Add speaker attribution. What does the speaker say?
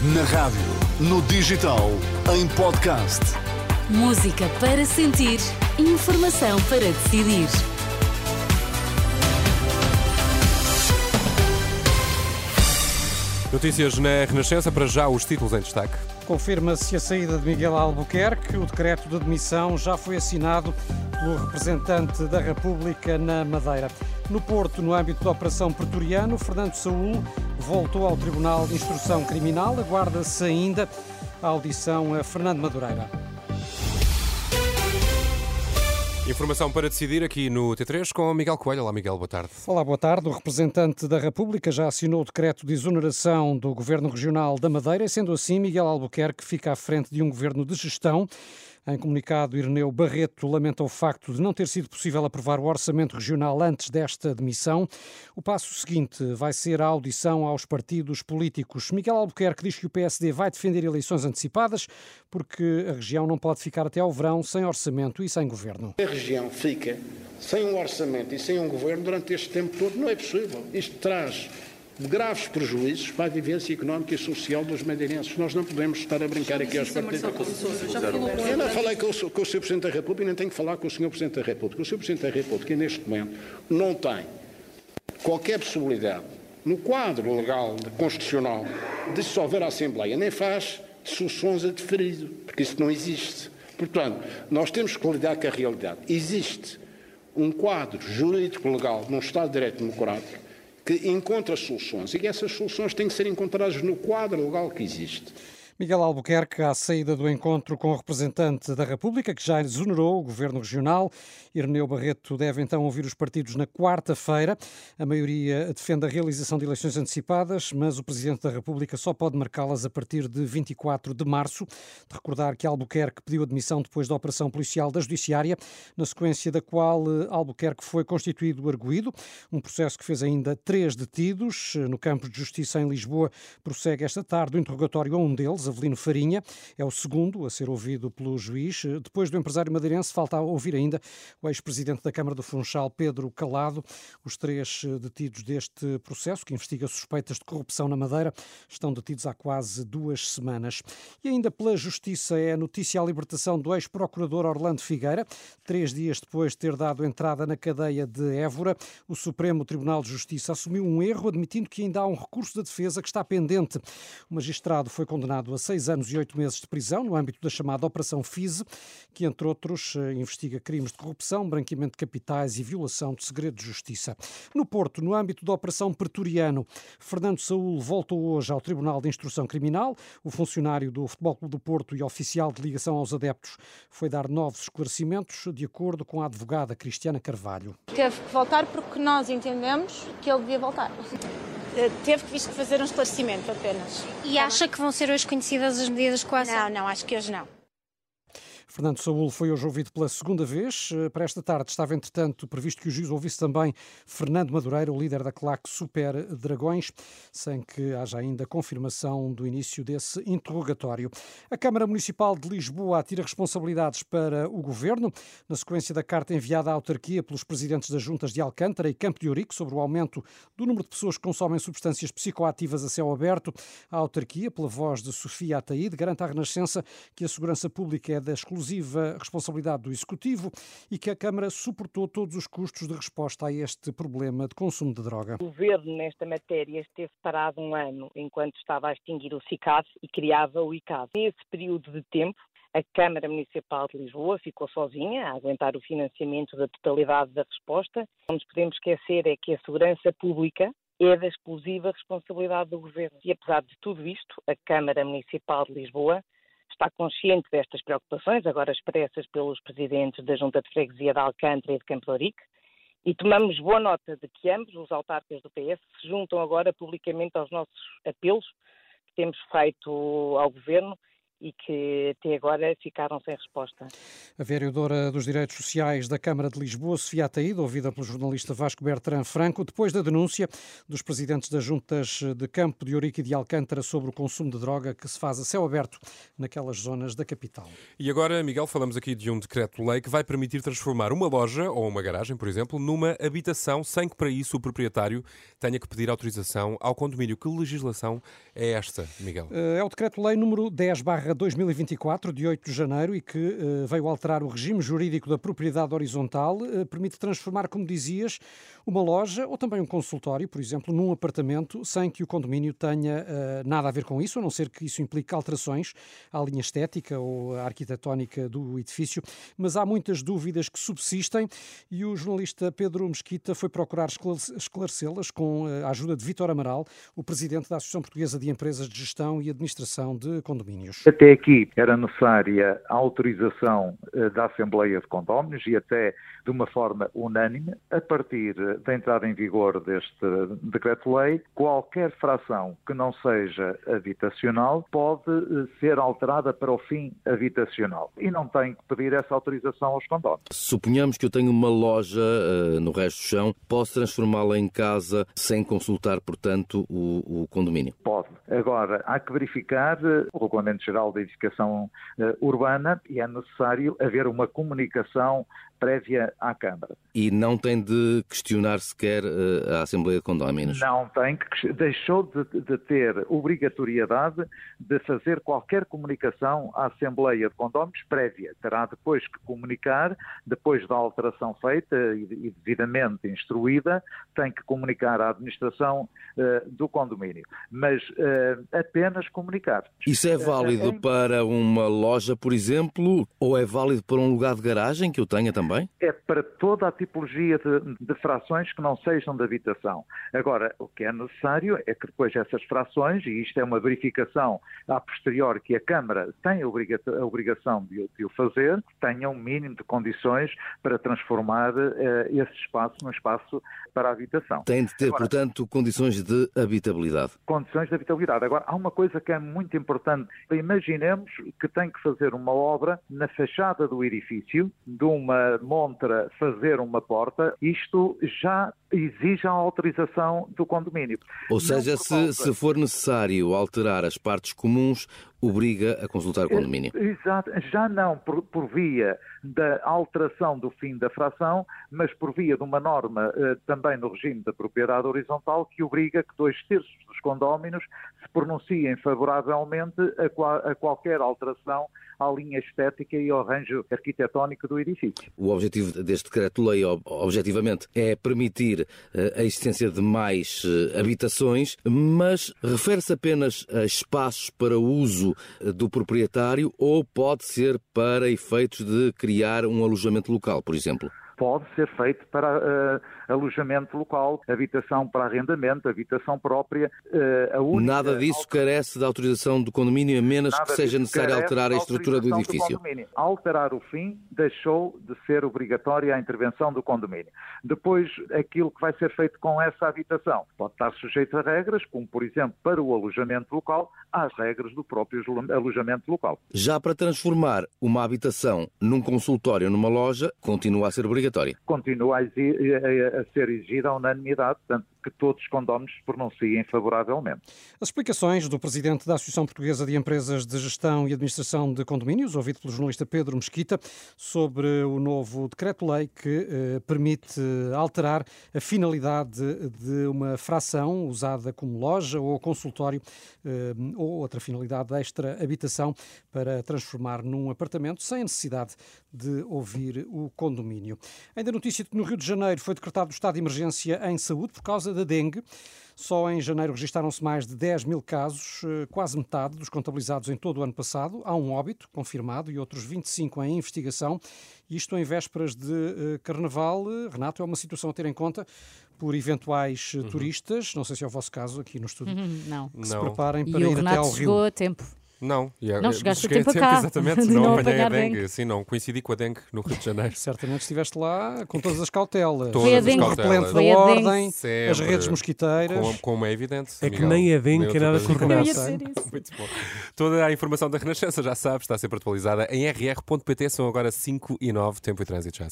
Speaker 1: Na rádio, no digital, em podcast.
Speaker 2: Música para sentir, informação para decidir.
Speaker 3: Notícias na Renascença, para já os títulos em destaque.
Speaker 4: Confirma-se a saída de Miguel Albuquerque. O decreto de admissão já foi assinado pelo representante da República na Madeira. No Porto, no âmbito da Operação Pretoriano, Fernando Saúl voltou ao Tribunal de Instrução Criminal. Aguarda-se ainda a audição a Fernando Madureira.
Speaker 3: Informação para decidir aqui no T3 com Miguel Coelho. Olá, Miguel, boa tarde.
Speaker 4: Olá, boa tarde. O representante da República já assinou o decreto de exoneração do Governo Regional da Madeira e, sendo assim, Miguel Albuquerque fica à frente de um governo de gestão. Em comunicado, Ireneu Barreto lamenta o facto de não ter sido possível aprovar o orçamento regional antes desta demissão. O passo seguinte vai ser a audição aos partidos políticos. Miguel Albuquerque diz que o PSD vai defender eleições antecipadas porque a região não pode ficar até ao verão sem orçamento e sem governo.
Speaker 5: A região fica sem um orçamento e sem um governo durante este tempo todo. Não é possível. Isto traz graves prejuízos para a vivência económica e social dos madeirenses. Nós não podemos estar a brincar aqui aos partidos. Eu não falei com o, com o Sr. Presidente da República e nem tenho que falar com o Sr. Presidente da República. O Sr. Presidente da República, neste momento, não tem qualquer possibilidade, no quadro legal constitucional, de dissolver a Assembleia, nem faz soluções a deferido, porque isso não existe. Portanto, nós temos que lidar com a realidade. Existe um quadro jurídico-legal num Estado de Direito Democrático que encontra soluções e essas soluções têm que ser encontradas no quadro legal que existe.
Speaker 4: Miguel Albuquerque, à saída do encontro com o representante da República, que já exonerou o governo regional. Ireneu Barreto deve então ouvir os partidos na quarta-feira. A maioria defende a realização de eleições antecipadas, mas o presidente da República só pode marcá-las a partir de 24 de março. De recordar que Albuquerque pediu admissão depois da operação policial da Judiciária, na sequência da qual eh, Albuquerque foi constituído arguído, um processo que fez ainda três detidos. No campo de justiça em Lisboa prossegue esta tarde o interrogatório a um deles, Avelino Farinha, é o segundo a ser ouvido pelo juiz. Depois do empresário madeirense, falta ouvir ainda o ex-presidente da Câmara do Funchal, Pedro Calado. Os três detidos deste processo, que investiga suspeitas de corrupção na Madeira, estão detidos há quase duas semanas. E ainda pela Justiça é notícia a libertação do ex-procurador Orlando Figueira, três dias depois de ter dado entrada na cadeia de Évora. O Supremo Tribunal de Justiça assumiu um erro, admitindo que ainda há um recurso da defesa que está pendente. O magistrado foi condenado a a seis anos e oito meses de prisão no âmbito da chamada Operação FISE, que, entre outros, eh, investiga crimes de corrupção, branqueamento de capitais e violação de segredo de justiça. No Porto, no âmbito da Operação Pretoriano, Fernando Saúl voltou hoje ao Tribunal de Instrução Criminal. O funcionário do Futebol Clube do Porto e oficial de ligação aos adeptos foi dar novos esclarecimentos, de acordo com a advogada Cristiana Carvalho.
Speaker 6: Teve que voltar porque nós entendemos que ele devia voltar.
Speaker 7: Eh, teve que visto fazer um esclarecimento apenas.
Speaker 6: E acha que vão ser hoje conhecidas as medidas de coação?
Speaker 7: Não, não, acho que hoje não.
Speaker 4: Fernando Saúl foi hoje ouvido pela segunda vez. Eh, para esta tarde estava, entretanto, previsto que o juiz ouvisse também Fernando Madureira, o líder da claque Super Dragões, sem que haja ainda confirmação do início desse interrogatório. A Câmara Municipal de Lisboa atira responsabilidades para o governo, na sequência da carta enviada à autarquia pelos presidentes das juntas de Alcântara e Campo de Ourique sobre o aumento do número de pessoas que consomem substâncias psicoativas a céu aberto. A autarquia, pela voz de Sofia Ataíde, garante à Renascença que a segurança pública é da exclusiva exclusiva responsabilidade do Executivo e que a Câmara suportou todos os custos de resposta a este problema de consumo de droga.
Speaker 8: O Governo, nesta matéria, esteve parado um ano enquanto estava a extinguir o CICAD e criava o ICAD. Nesse período de tempo, a Câmara Municipal de Lisboa ficou sozinha a aguentar o financiamento da totalidade da resposta. Não nos podemos esquecer é que a segurança pública é da exclusiva responsabilidade do Governo. E apesar de tudo isto, a Câmara Municipal de Lisboa está consciente destas preocupações, agora expressas pelos presidentes da Junta de Freguesia de Alcântara e de Campo Rico, e tomamos boa nota de que ambos os autarcas do PS se juntam agora publicamente aos nossos apelos que temos feito ao Governo e que até agora ficaram sem resposta.
Speaker 4: A vereadora dos Direitos Sociais da Câmara de Lisboa, Sofia Ataída, ouvida pelo jornalista Vasco Bertrand Franco, depois da denúncia dos presidentes das juntas de Campo de Ourique e de Alcântara sobre o consumo de droga que se faz a céu aberto naquelas zonas da capital.
Speaker 3: E agora, Miguel, falamos aqui de um decreto-lei que vai permitir transformar uma loja ou uma garagem, por exemplo, numa habitação sem que para isso o proprietário tenha que pedir autorização ao condomínio. Que legislação é esta, Miguel?
Speaker 4: É o decreto-lei número 10 2024, de 8 de janeiro, e que uh, veio alterar o regime jurídico da propriedade horizontal, uh, permite transformar, como dizias, uma loja ou também um consultório, por exemplo, num apartamento, sem que o condomínio tenha uh, nada a ver com isso, a não ser que isso implique alterações à linha estética ou à arquitetónica do edifício. Mas há muitas dúvidas que subsistem e o jornalista Pedro Mesquita foi procurar esclarecê-las com a ajuda de Vítor Amaral, o presidente da Associação Portuguesa de Empresas de Gestão e Administração de Condomínios.
Speaker 9: Até aqui era necessária a autorização eh, da Assembleia de Condóminos e até de uma forma unânime, a partir da entrada em vigor deste decreto-lei, qualquer fração que não seja habitacional pode eh, ser alterada para o fim habitacional e não tem que pedir essa autorização aos condóminos.
Speaker 10: Suponhamos que eu tenho uma loja uh, no resto do chão, posso transformá-la em casa sem consultar, portanto, o, o condomínio?
Speaker 9: Pode. Agora, há que verificar o Regulamento Geral da Edificação uh, Urbana e é necessário haver uma comunicação prévia à Câmara.
Speaker 10: E não tem de questionar sequer uh, a Assembleia de Condóminos?
Speaker 9: Não tem, que deixou de, de, ter obrigatoriedade de fazer qualquer comunicação à Assembleia de Condóminos prévia. Terá depois que comunicar, depois da alteração feita e, e devidamente instruída, tem que comunicar à administração uh, do condomínio. Mas uh, apenas comunicar.
Speaker 10: Isso é válido para uma loja, por exemplo, ou é válido para um lugar de garagem que eu tenha também? Também?
Speaker 9: É para toda a tipologia de, de, frações que não sejam de habitação. Agora, o que é necessário é que depois essas frações, e isto é uma verificação a posterior que a Câmara tem a, obrigação de, de o fazer, tenham um mínimo de condições para transformar uh, esse espaço num espaço para a habitação.
Speaker 10: Tem de ter, Agora, portanto, condições de habitabilidade.
Speaker 9: Condições de habitabilidade. Agora, há uma coisa que é muito importante. Imaginemos que tem que fazer uma obra na fachada do edifício, de uma montra fazer uma porta, isto já exige a autorização do condomínio.
Speaker 10: Ou seja, se, se for necessário alterar as partes comuns, obriga a consultar o condomínio.
Speaker 9: Exato, já não por, por, via da alteração do fim da fração, mas por via de uma norma eh, também no regime da propriedade horizontal que obriga que dois terços dos condóminos se pronunciem favoravelmente a, qual, a qualquer alteração à linha estética e ao arranjo arquitetónico do edifício.
Speaker 10: O objetivo deste decreto-lei, objetivamente, é permitir eh, a existência de mais eh, habitações, mas refere-se apenas a espaços para uso eh, do proprietário ou pode ser para efeitos de criar um alojamento local, por exemplo?
Speaker 9: pode ser feito para uh, alojamento local, habitação para arrendamento, habitação própria.
Speaker 10: Uh, única... Nada disso carece da autorização do condomínio, a menos Nada que seja necessário alterar a estrutura do edifício. Do
Speaker 9: Alterar o fim deixou de ser obrigatória a intervenção do condomínio. Depois, aquilo que vai ser feito com essa habitação pode estar sujeito a regras, como por exemplo para o alojamento local, às regras do próprio alojamento local.
Speaker 10: Já para transformar uma habitação num consultório numa loja, continua a ser obrigatória.
Speaker 9: Continua a, a, a ser exigida a unanimidade, portanto, que todos os condóminos se pronunciem favoravelmente.
Speaker 4: As explicações do presidente da Associação Portuguesa de Empresas de Gestão e Administração de Condomínios, ouvido pelo jornalista Pedro Mesquita, sobre o novo decreto-lei que eh, permite alterar a finalidade de uma fração usada como loja ou consultório eh, ou outra finalidade extra habitação para transformar num apartamento sem necessidade de ouvir o condomínio. Ainda notícia de que no Rio de Janeiro foi decretado o estado de emergência em saúde por causa da dengue. Só em janeiro registaram-se mais de 10 mil casos, eh, quase metade dos contabilizados em todo o ano passado. Há um óbito confirmado e outros 25 em investigação. Isto em vésperas de uh, carnaval. Renato, é uma situação a ter em conta por eventuais eh, uhum. turistas. Não sei se é o vosso caso aqui no estúdio.
Speaker 11: Uhum, não.
Speaker 4: Que não. se preparem para
Speaker 11: e
Speaker 4: ir
Speaker 11: até
Speaker 4: ao Rio.
Speaker 11: chegou a tempo.
Speaker 3: Não, e
Speaker 11: Não chegaste a tempo a cá
Speaker 3: Exatamente,
Speaker 11: de
Speaker 3: não,
Speaker 11: não
Speaker 3: apanhei a dengue.
Speaker 11: dengue.
Speaker 3: Sim, não, coincidi com a dengue no Rio de Janeiro.
Speaker 4: Certamente estiveste lá com todas as cautelas.
Speaker 3: Todas Foi a as dengue.
Speaker 4: O repelente
Speaker 3: cautelas.
Speaker 4: da
Speaker 11: Foi a dengue.
Speaker 4: ordem, as
Speaker 3: Sempre.
Speaker 4: redes mosquiteiras.
Speaker 3: Como, como é evidente.
Speaker 12: É que
Speaker 3: Miguel,
Speaker 12: nem a dengue tem nada
Speaker 11: isso.
Speaker 3: Muito bom. Toda a informação da Renascença, já sabes, está sempre atualizada em rr.pt. São agora 5 e 9, tempo e trânsito já.